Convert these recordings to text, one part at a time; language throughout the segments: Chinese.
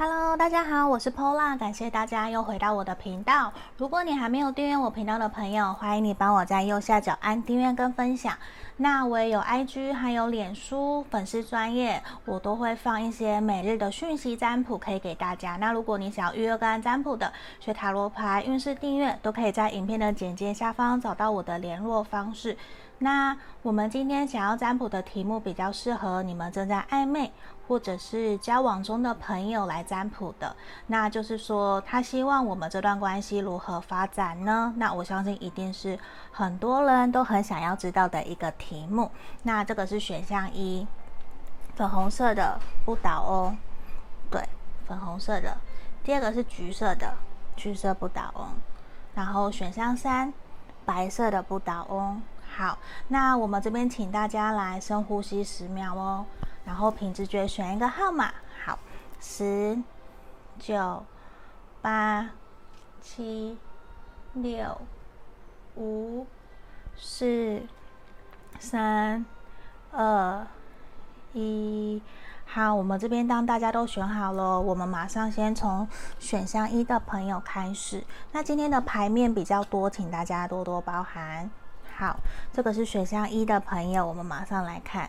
Hello，大家好，我是 Pola，感谢大家又回到我的频道。如果你还没有订阅我频道的朋友，欢迎你帮我在右下角按订阅跟分享。那我也有 IG，还有脸书粉丝专页，我都会放一些每日的讯息占卜，可以给大家。那如果你想要预约个案占卜的，学塔罗牌运势订阅，都可以在影片的简介下方找到我的联络方式。那我们今天想要占卜的题目比较适合你们正在暧昧或者是交往中的朋友来占卜的，那就是说他希望我们这段关系如何发展呢？那我相信一定是很多人都很想要知道的一个题目。那这个是选项一，粉红色的不倒翁，对，粉红色的。第二个是橘色的，橘色不倒翁。然后选项三，白色的不倒翁。好，那我们这边请大家来深呼吸十秒哦，然后凭直觉选一个号码。好，十、九、八、七、六、五、四、三、二、一。好，我们这边当大家都选好了，我们马上先从选项一的朋友开始。那今天的牌面比较多，请大家多多包涵。好，这个是选项一的朋友，我们马上来看。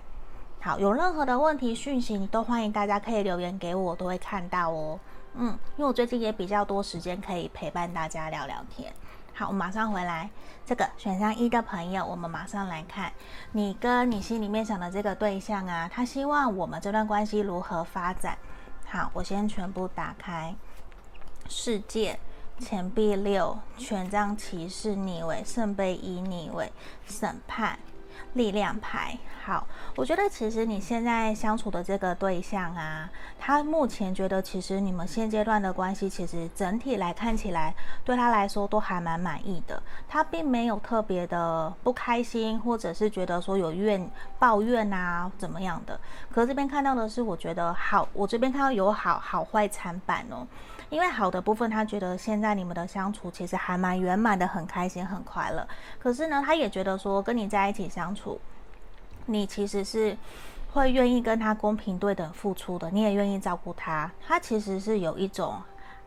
好，有任何的问题讯息，你都欢迎大家可以留言给我，都会看到哦。嗯，因为我最近也比较多时间可以陪伴大家聊聊天。好，我马上回来。这个选项一的朋友，我们马上来看，你跟你心里面想的这个对象啊，他希望我们这段关系如何发展？好，我先全部打开世界。钱币六，权杖骑士逆位，圣杯一逆位，审判，力量牌。好，我觉得其实你现在相处的这个对象啊，他目前觉得其实你们现阶段的关系，其实整体来看起来，对他来说都还蛮满意的。他并没有特别的不开心，或者是觉得说有怨抱怨啊怎么样的。可是这边看到的是，我觉得好，我这边看到有好好坏参半哦。因为好的部分，他觉得现在你们的相处其实还蛮圆满的，很开心，很快乐。可是呢，他也觉得说跟你在一起相处，处你其实是会愿意跟他公平对等付出的，你也愿意照顾他。他其实是有一种。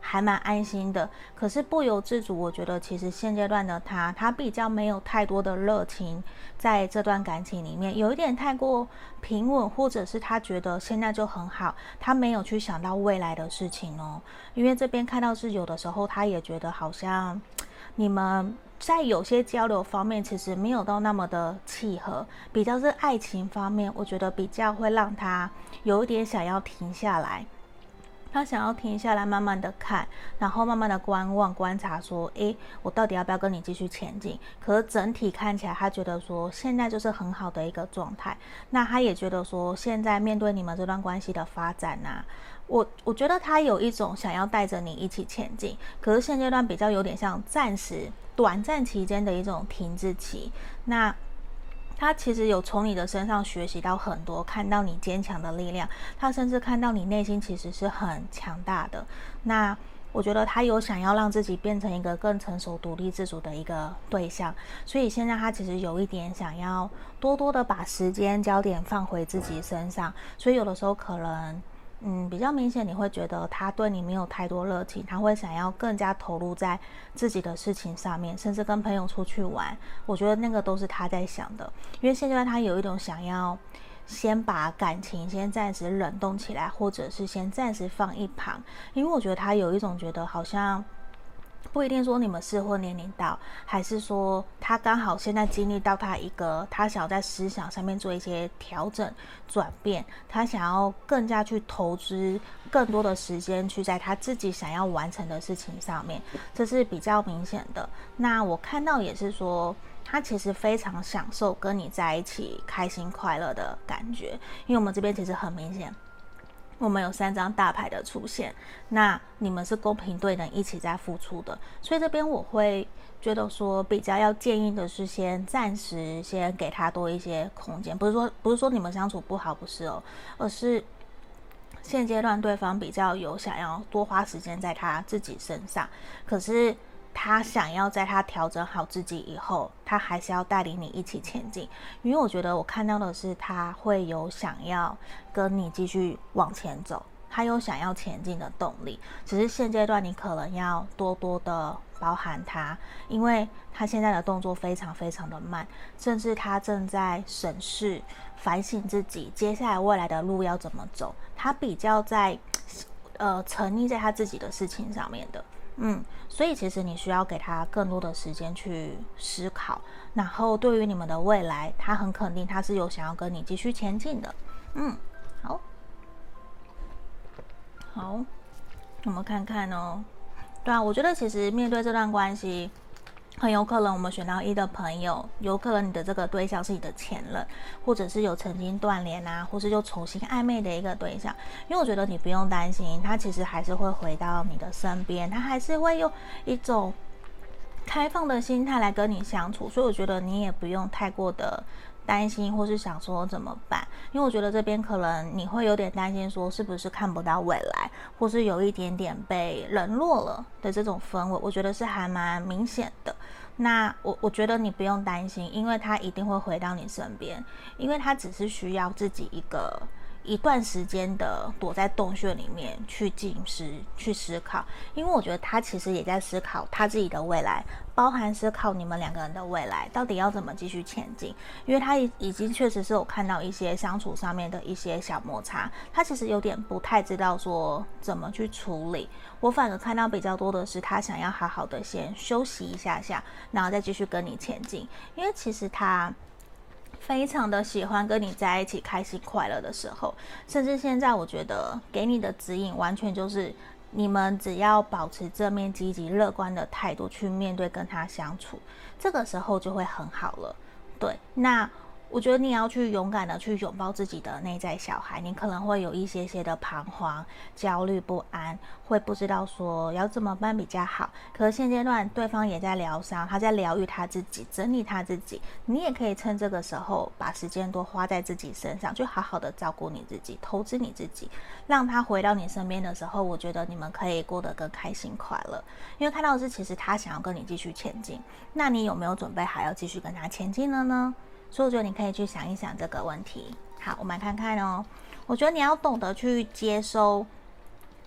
还蛮安心的，可是不由自主，我觉得其实现阶段的他，他比较没有太多的热情在这段感情里面，有一点太过平稳，或者是他觉得现在就很好，他没有去想到未来的事情哦。因为这边看到是有的时候，他也觉得好像你们在有些交流方面其实没有到那么的契合，比较是爱情方面，我觉得比较会让他有一点想要停下来。他想要停下来，慢慢的看，然后慢慢的观望、观察，说：“诶，我到底要不要跟你继续前进？”可是整体看起来，他觉得说现在就是很好的一个状态。那他也觉得说，现在面对你们这段关系的发展呐、我我觉得他有一种想要带着你一起前进。可是现阶段比较有点像暂时、短暂期间的一种停滞期。那。他其实有从你的身上学习到很多，看到你坚强的力量，他甚至看到你内心其实是很强大的。那我觉得他有想要让自己变成一个更成熟、独立自主的一个对象，所以现在他其实有一点想要多多的把时间焦点放回自己身上，所以有的时候可能。嗯，比较明显，你会觉得他对你没有太多热情，他会想要更加投入在自己的事情上面，甚至跟朋友出去玩。我觉得那个都是他在想的，因为现在他有一种想要先把感情先暂时冷冻起来，或者是先暂时放一旁，因为我觉得他有一种觉得好像。不一定说你们适婚年龄到，还是说他刚好现在经历到他一个，他想要在思想上面做一些调整转变，他想要更加去投资更多的时间去在他自己想要完成的事情上面，这是比较明显的。那我看到也是说，他其实非常享受跟你在一起开心快乐的感觉，因为我们这边其实很明显。我们有三张大牌的出现，那你们是公平对等一起在付出的，所以这边我会觉得说比较要建议的是先暂时先给他多一些空间，不是说不是说你们相处不好，不是哦，而是现阶段对方比较有想要多花时间在他自己身上，可是。他想要在他调整好自己以后，他还是要带领你一起前进，因为我觉得我看到的是他会有想要跟你继续往前走，他有想要前进的动力，只是现阶段你可能要多多的包含他，因为他现在的动作非常非常的慢，甚至他正在审视、反省自己接下来未来的路要怎么走，他比较在呃沉溺在他自己的事情上面的。嗯，所以其实你需要给他更多的时间去思考，然后对于你们的未来，他很肯定他是有想要跟你继续前进的。嗯，好，好，我们看看哦。对啊，我觉得其实面对这段关系。很有可能我们选到一的朋友，有可能你的这个对象是你的前任，或者是有曾经断联啊，或是又重新暧昧的一个对象。因为我觉得你不用担心，他其实还是会回到你的身边，他还是会用一种开放的心态来跟你相处，所以我觉得你也不用太过的。担心或是想说怎么办？因为我觉得这边可能你会有点担心，说是不是看不到未来，或是有一点点被冷落了的这种氛围，我觉得是还蛮明显的。那我我觉得你不用担心，因为他一定会回到你身边，因为他只是需要自己一个。一段时间的躲在洞穴里面去进食、去思考，因为我觉得他其实也在思考他自己的未来，包含思考你们两个人的未来到底要怎么继续前进。因为他已已经确实是有看到一些相处上面的一些小摩擦，他其实有点不太知道说怎么去处理。我反而看到比较多的是他想要好好的先休息一下下，然后再继续跟你前进，因为其实他。非常的喜欢跟你在一起，开心快乐的时候，甚至现在我觉得给你的指引完全就是，你们只要保持正面、积极、乐观的态度去面对跟他相处，这个时候就会很好了。对，那。我觉得你要去勇敢的去拥抱自己的内在小孩，你可能会有一些些的彷徨、焦虑、不安，会不知道说要怎么办比较好。可是现阶段对方也在疗伤，他在疗愈他自己，整理他自己。你也可以趁这个时候把时间多花在自己身上，就好好的照顾你自己，投资你自己，让他回到你身边的时候，我觉得你们可以过得更开心快乐。因为看到是，其实他想要跟你继续前进，那你有没有准备好要继续跟他前进了呢？所以我觉得你可以去想一想这个问题。好，我们来看看哦。我觉得你要懂得去接收，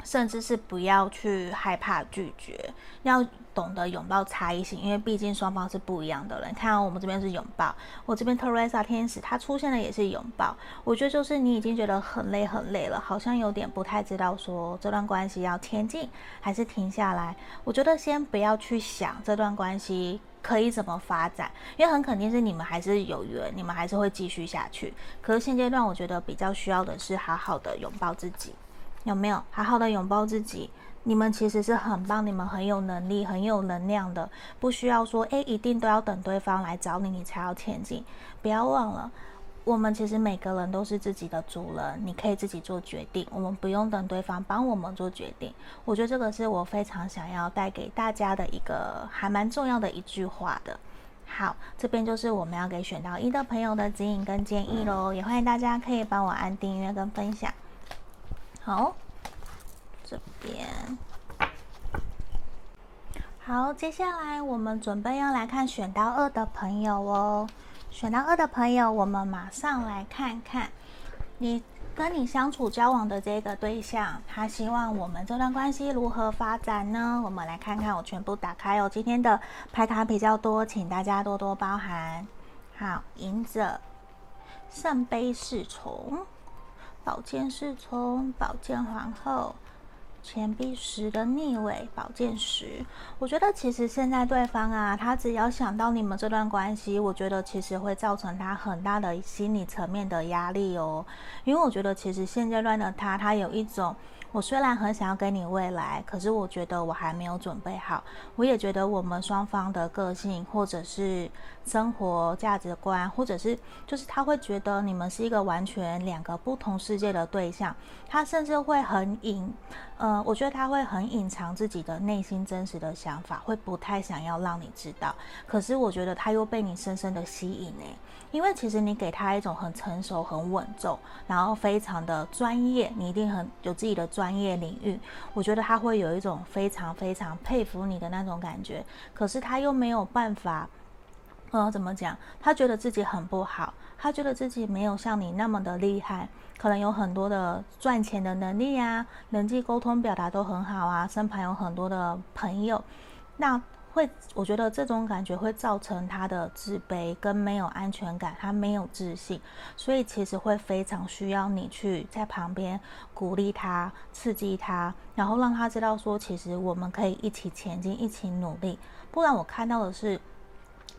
甚至是不要去害怕拒绝，要懂得拥抱差异性，因为毕竟双方是不一样的人。看到我们这边是拥抱，我这边特瑞莎天使它出现的也是拥抱。我觉得就是你已经觉得很累很累了，好像有点不太知道说这段关系要前进还是停下来。我觉得先不要去想这段关系。可以怎么发展？因为很肯定是你们还是有缘，你们还是会继续下去。可是现阶段，我觉得比较需要的是好好的拥抱自己，有没有？好好的拥抱自己，你们其实是很棒，你们很有能力、很有能量的，不需要说，诶，一定都要等对方来找你，你才要前进。不要忘了。我们其实每个人都是自己的主人，你可以自己做决定，我们不用等对方帮我们做决定。我觉得这个是我非常想要带给大家的一个还蛮重要的一句话的。好，这边就是我们要给选到一的朋友的指引跟建议喽，也欢迎大家可以帮我按订阅跟分享。好，这边，好，接下来我们准备要来看选到二的朋友哦。选到二的朋友，我们马上来看看你跟你相处交往的这个对象，他希望我们这段关系如何发展呢？我们来看看，我全部打开哦。今天的牌卡比较多，请大家多多包涵。好，隐者、圣杯侍从、宝剑侍从、宝剑皇后。钱币十的逆位，宝剑十。我觉得其实现在对方啊，他只要想到你们这段关系，我觉得其实会造成他很大的心理层面的压力哦。因为我觉得其实现阶段的他，他有一种。我虽然很想要给你未来，可是我觉得我还没有准备好。我也觉得我们双方的个性，或者是生活价值观，或者是就是他会觉得你们是一个完全两个不同世界的对象。他甚至会很隐，呃，我觉得他会很隐藏自己的内心真实的想法，会不太想要让你知道。可是我觉得他又被你深深的吸引呢。因为其实你给他一种很成熟、很稳重，然后非常的专业，你一定很有自己的专业领域。我觉得他会有一种非常非常佩服你的那种感觉。可是他又没有办法呃，怎么讲？他觉得自己很不好，他觉得自己没有像你那么的厉害，可能有很多的赚钱的能力啊，人际沟通表达都很好啊，身旁有很多的朋友，那会，我觉得这种感觉会造成他的自卑跟没有安全感，他没有自信，所以其实会非常需要你去在旁边鼓励他、刺激他，然后让他知道说，其实我们可以一起前进，一起努力。不然我看到的是。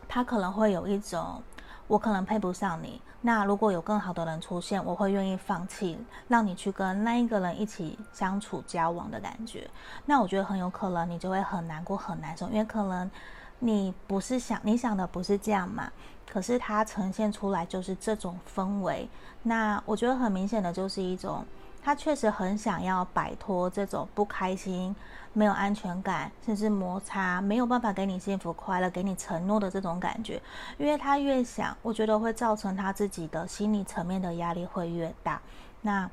他可能会有一种，我可能配不上你。那如果有更好的人出现，我会愿意放弃，让你去跟那一个人一起相处交往的感觉。那我觉得很有可能你就会很难过、很难受，因为可能你不是想你想的不是这样嘛。可是他呈现出来就是这种氛围。那我觉得很明显的就是一种，他确实很想要摆脱这种不开心。没有安全感，甚至摩擦，没有办法给你幸福快乐，给你承诺的这种感觉，因为他越想，我觉得会造成他自己的心理层面的压力会越大。那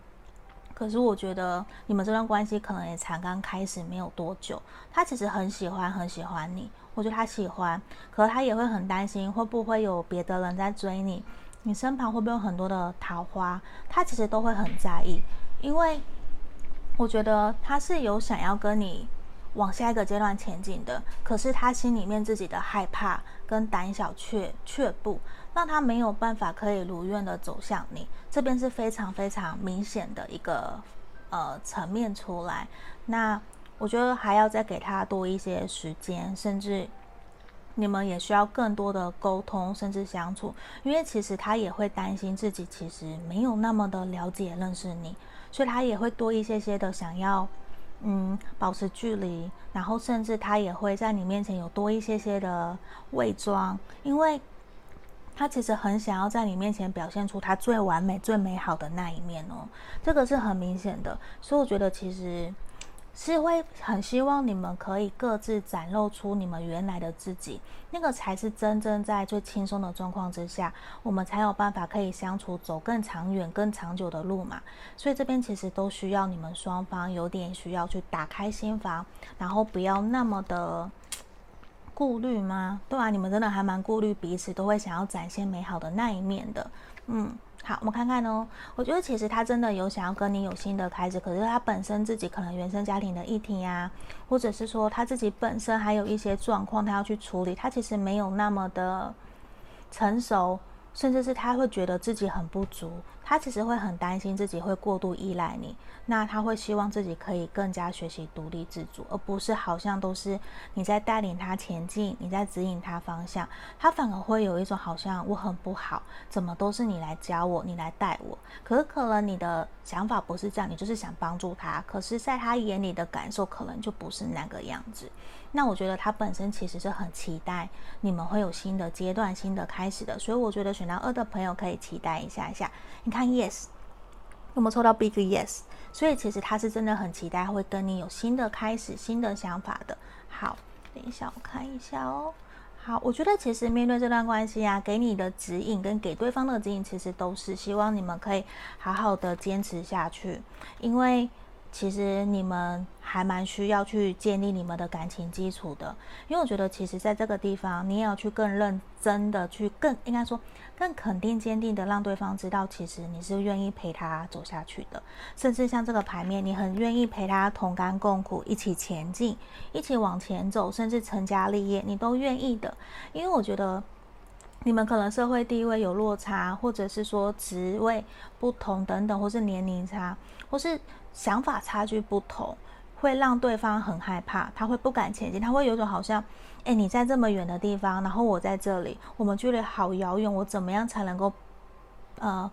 可是我觉得你们这段关系可能也才刚开始没有多久，他其实很喜欢很喜欢你，我觉得他喜欢，可他也会很担心会不会有别的人在追你，你身旁会不会有很多的桃花，他其实都会很在意，因为。我觉得他是有想要跟你往下一个阶段前进的，可是他心里面自己的害怕跟胆小却却步，让他没有办法可以如愿的走向你。这边是非常非常明显的一个呃层面出来。那我觉得还要再给他多一些时间，甚至你们也需要更多的沟通，甚至相处，因为其实他也会担心自己其实没有那么的了解认识你。所以他也会多一些些的想要，嗯，保持距离，然后甚至他也会在你面前有多一些些的伪装，因为他其实很想要在你面前表现出他最完美、最美好的那一面哦，这个是很明显的。所以我觉得其实。是会很希望你们可以各自展露出你们原来的自己，那个才是真正在最轻松的状况之下，我们才有办法可以相处，走更长远、更长久的路嘛。所以这边其实都需要你们双方有点需要去打开心房，然后不要那么的顾虑吗？对啊，你们真的还蛮顾虑彼此，都会想要展现美好的那一面的，嗯。好，我们看看哦。我觉得其实他真的有想要跟你有新的开始，可是他本身自己可能原生家庭的议题呀，或者是说他自己本身还有一些状况，他要去处理，他其实没有那么的成熟。甚至是他会觉得自己很不足，他其实会很担心自己会过度依赖你，那他会希望自己可以更加学习独立自主，而不是好像都是你在带领他前进，你在指引他方向，他反而会有一种好像我很不好，怎么都是你来教我，你来带我，可是可能你的想法不是这样，你就是想帮助他，可是在他眼里的感受可能就不是那个样子。那我觉得他本身其实是很期待你们会有新的阶段、新的开始的，所以我觉得选到二的朋友可以期待一下下。你看，yes，有没有抽到 big yes？所以其实他是真的很期待会跟你有新的开始、新的想法的。好，等一下我看一下哦。好，我觉得其实面对这段关系啊，给你的指引跟给对方的指引，其实都是希望你们可以好好的坚持下去，因为。其实你们还蛮需要去建立你们的感情基础的，因为我觉得其实在这个地方，你也要去更认真的去更应该说更肯定、坚定的让对方知道，其实你是愿意陪他走下去的，甚至像这个牌面，你很愿意陪他同甘共苦，一起前进，一起往前走，甚至成家立业，你都愿意的。因为我觉得你们可能社会地位有落差，或者是说职位不同等等，或是年龄差，或是。想法差距不同，会让对方很害怕，他会不敢前进，他会有种好像，哎，你在这么远的地方，然后我在这里，我们距离好遥远，我怎么样才能够，呃，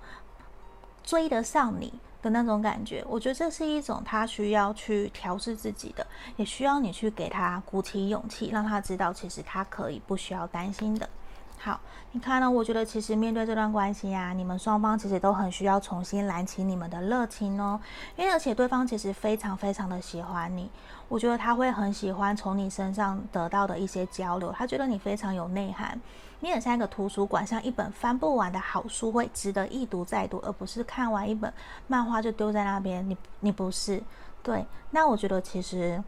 追得上你的那种感觉？我觉得这是一种他需要去调试自己的，也需要你去给他鼓起勇气，让他知道其实他可以不需要担心的。好，你看呢？我觉得其实面对这段关系呀，你们双方其实都很需要重新燃起你们的热情哦。因为而且对方其实非常非常的喜欢你，我觉得他会很喜欢从你身上得到的一些交流。他觉得你非常有内涵，你很像一个图书馆，像一本翻不完的好书，会值得一读再读，而不是看完一本漫画就丢在那边。你你不是对？那我觉得其实。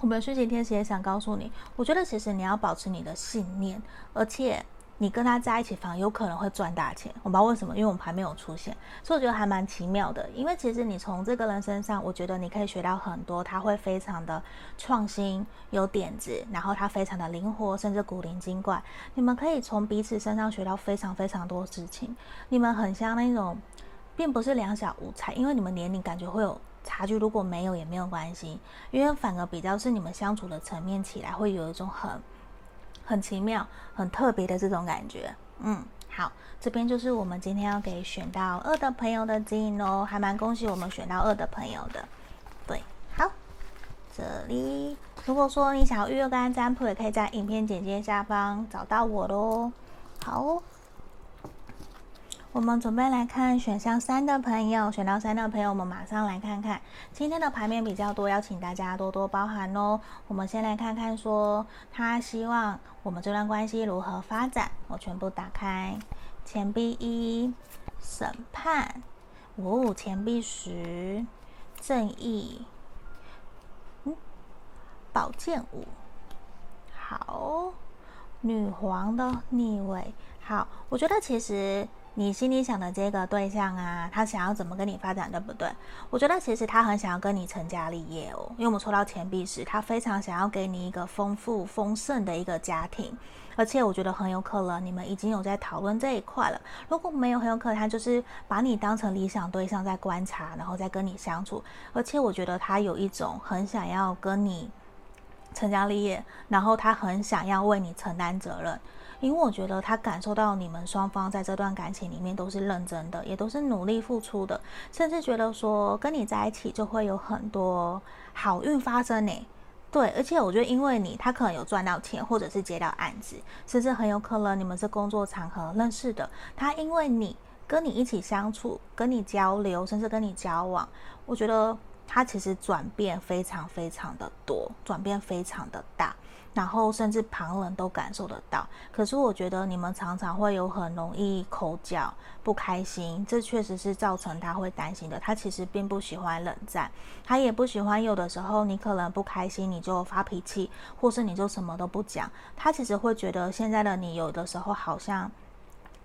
我们的虚极天使也想告诉你，我觉得其实你要保持你的信念，而且你跟他在一起，反而有可能会赚大钱。我不知道为什么，因为我们还没有出现，所以我觉得还蛮奇妙的。因为其实你从这个人身上，我觉得你可以学到很多。他会非常的创新，有点子，然后他非常的灵活，甚至古灵精怪。你们可以从彼此身上学到非常非常多事情。你们很像那种，并不是两小无猜，因为你们年龄感觉会有差距。如果没有也没有关系，因为反而比较是你们相处的层面起来，会有一种很。很奇妙、很特别的这种感觉，嗯，好，这边就是我们今天要给选到二的朋友的指引哦，还蛮恭喜我们选到二的朋友的，对，好，这里如果说你想要预约个案占卜，也可以在影片简介下方找到我喽，好。我们准备来看选项三的朋友，选到三的朋友，我们马上来看看今天的牌面比较多，邀请大家多多包涵哦。我们先来看看说他希望我们这段关系如何发展。我全部打开，钱币一，审判，五、哦，钱币十，正义，嗯，宝剑五，好，女皇的逆位，好，我觉得其实。你心里想的这个对象啊，他想要怎么跟你发展，对不对？我觉得其实他很想要跟你成家立业哦，因为我们抽到钱币时，他非常想要给你一个丰富丰盛的一个家庭，而且我觉得很有可能你们已经有在讨论这一块了。如果没有，很有可能他就是把你当成理想对象在观察，然后再跟你相处。而且我觉得他有一种很想要跟你成家立业，然后他很想要为你承担责任。因为我觉得他感受到你们双方在这段感情里面都是认真的，也都是努力付出的，甚至觉得说跟你在一起就会有很多好运发生呢。对，而且我觉得因为你，他可能有赚到钱，或者是接到案子，甚至很有可能你们是工作场合认识的。他因为你跟你一起相处，跟你交流，甚至跟你交往，我觉得他其实转变非常非常的多，转变非常的大。然后甚至旁人都感受得到，可是我觉得你们常常会有很容易口角、不开心，这确实是造成他会担心的。他其实并不喜欢冷战，他也不喜欢有的时候你可能不开心你就发脾气，或是你就什么都不讲。他其实会觉得现在的你有的时候好像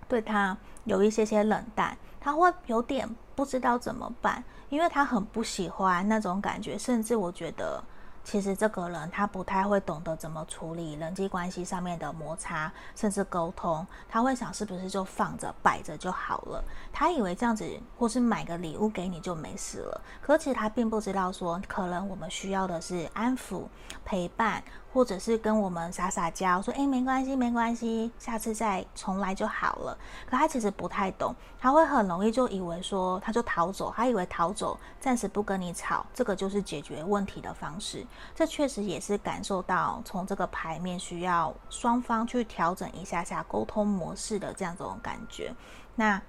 对他有一些些冷淡，他会有点不知道怎么办，因为他很不喜欢那种感觉，甚至我觉得。其实这个人他不太会懂得怎么处理人际关系上面的摩擦，甚至沟通。他会想是不是就放着摆着就好了？他以为这样子，或是买个礼物给你就没事了。可其实他并不知道说，可能我们需要的是安抚、陪伴。或者是跟我们撒撒娇，说诶，没关系，没关系，下次再重来就好了。可他其实不太懂，他会很容易就以为说他就逃走，他以为逃走，暂时不跟你吵，这个就是解决问题的方式。这确实也是感受到从这个牌面需要双方去调整一下下沟通模式的这样种感觉。那。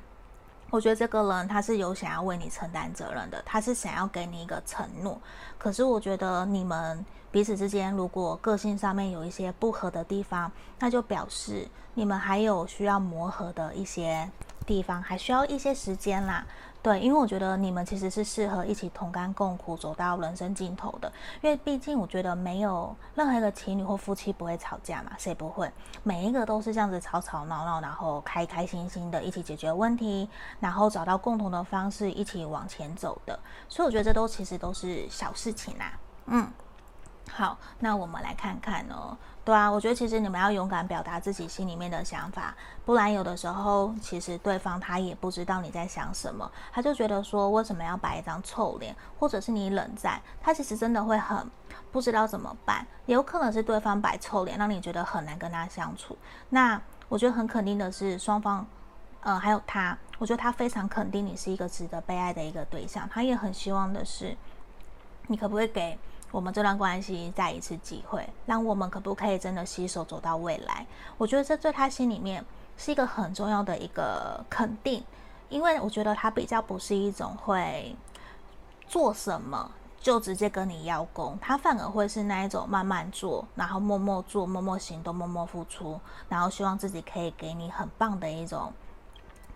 我觉得这个人他是有想要为你承担责任的，他是想要给你一个承诺。可是我觉得你们彼此之间如果个性上面有一些不合的地方，那就表示你们还有需要磨合的一些地方，还需要一些时间啦。对，因为我觉得你们其实是适合一起同甘共苦，走到人生尽头的。因为毕竟我觉得没有任何一个情侣或夫妻不会吵架嘛，谁不会？每一个都是这样子吵吵闹闹，然后开开心心的一起解决问题，然后找到共同的方式一起往前走的。所以我觉得这都其实都是小事情啦。嗯，好，那我们来看看哦。对啊，我觉得其实你们要勇敢表达自己心里面的想法，不然有的时候其实对方他也不知道你在想什么，他就觉得说为什么要摆一张臭脸，或者是你冷战，他其实真的会很不知道怎么办，也有可能是对方摆臭脸，让你觉得很难跟他相处。那我觉得很肯定的是双方，呃，还有他，我觉得他非常肯定你是一个值得被爱的一个对象，他也很希望的是，你可不可以给。我们这段关系再一次机会，让我们可不可以真的携手走到未来？我觉得这在他心里面是一个很重要的一个肯定，因为我觉得他比较不是一种会做什么就直接跟你邀功，他反而会是那一种慢慢做，然后默默做、默默行动、默默付出，然后希望自己可以给你很棒的一种。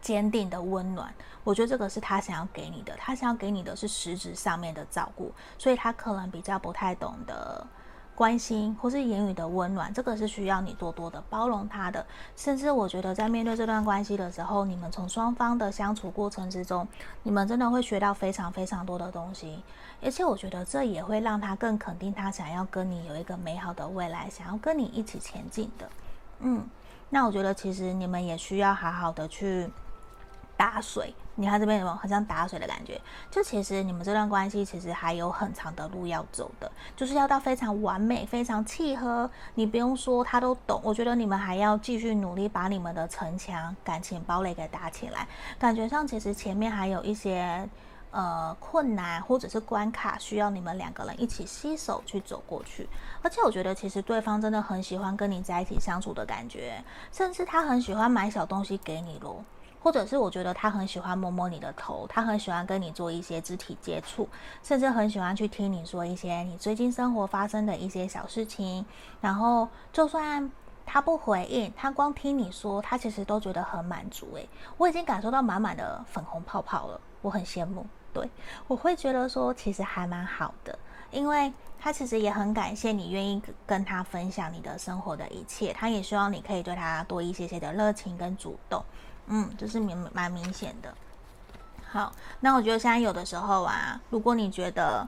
坚定的温暖，我觉得这个是他想要给你的。他想要给你的是实质上面的照顾，所以他可能比较不太懂得关心或是言语的温暖，这个是需要你多多的包容他的。甚至我觉得在面对这段关系的时候，你们从双方的相处过程之中，你们真的会学到非常非常多的东西。而且我觉得这也会让他更肯定他想要跟你有一个美好的未来，想要跟你一起前进的。嗯，那我觉得其实你们也需要好好的去打水。你看这边有没有很像打水的感觉？就其实你们这段关系其实还有很长的路要走的，就是要到非常完美、非常契合。你不用说他都懂，我觉得你们还要继续努力把你们的城墙、感情堡垒给打起来。感觉上其实前面还有一些呃困难或者是关卡，需要你们两个人一起携手去走过去。而且我觉得其实对方真的很喜欢跟你在一起相处的感觉，甚至他很喜欢买小东西给你咯。或者是我觉得他很喜欢摸摸你的头，他很喜欢跟你做一些肢体接触，甚至很喜欢去听你说一些你最近生活发生的一些小事情。然后就算他不回应，他光听你说，他其实都觉得很满足。诶，我已经感受到满满的粉红泡泡了，我很羡慕。对，我会觉得说其实还蛮好的，因为他其实也很感谢你愿意跟他分享你的生活的一切，他也希望你可以对他多一些些的热情跟主动。嗯，就是明蛮明显的。好，那我觉得现在有的时候啊，如果你觉得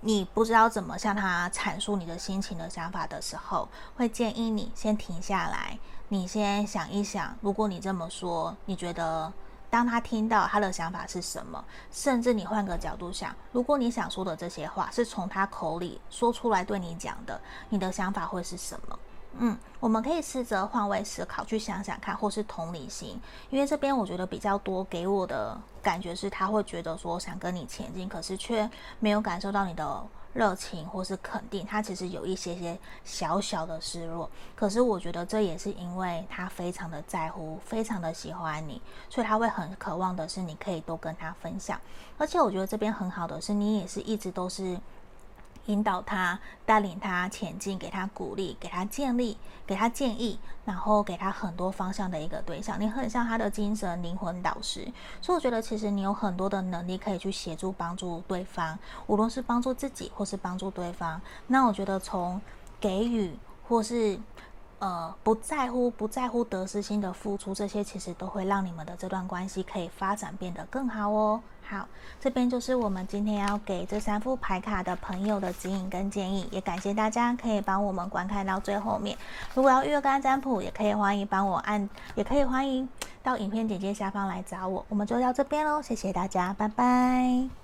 你不知道怎么向他阐述你的心情的想法的时候，会建议你先停下来，你先想一想，如果你这么说，你觉得当他听到他的想法是什么？甚至你换个角度想，如果你想说的这些话是从他口里说出来对你讲的，你的想法会是什么？嗯，我们可以试着换位思考，去想想看，或是同理心，因为这边我觉得比较多给我的感觉是，他会觉得说想跟你前进，可是却没有感受到你的热情或是肯定，他其实有一些些小小的失落。可是我觉得这也是因为他非常的在乎，非常的喜欢你，所以他会很渴望的是你可以多跟他分享。而且我觉得这边很好的是，你也是一直都是。引导他，带领他前进，给他鼓励，给他建立，给他建议，然后给他很多方向的一个对象。你很像他的精神灵魂导师，所以我觉得其实你有很多的能力可以去协助帮助对方，无论是帮助自己或是帮助对方。那我觉得从给予或是。呃，不在乎，不在乎得失心的付出，这些其实都会让你们的这段关系可以发展变得更好哦。好，这边就是我们今天要给这三副牌卡的朋友的指引跟建议，也感谢大家可以帮我们观看到最后面。如果要预约干占卜，也可以欢迎帮我按，也可以欢迎到影片简介下方来找我。我们就到这边喽，谢谢大家，拜拜。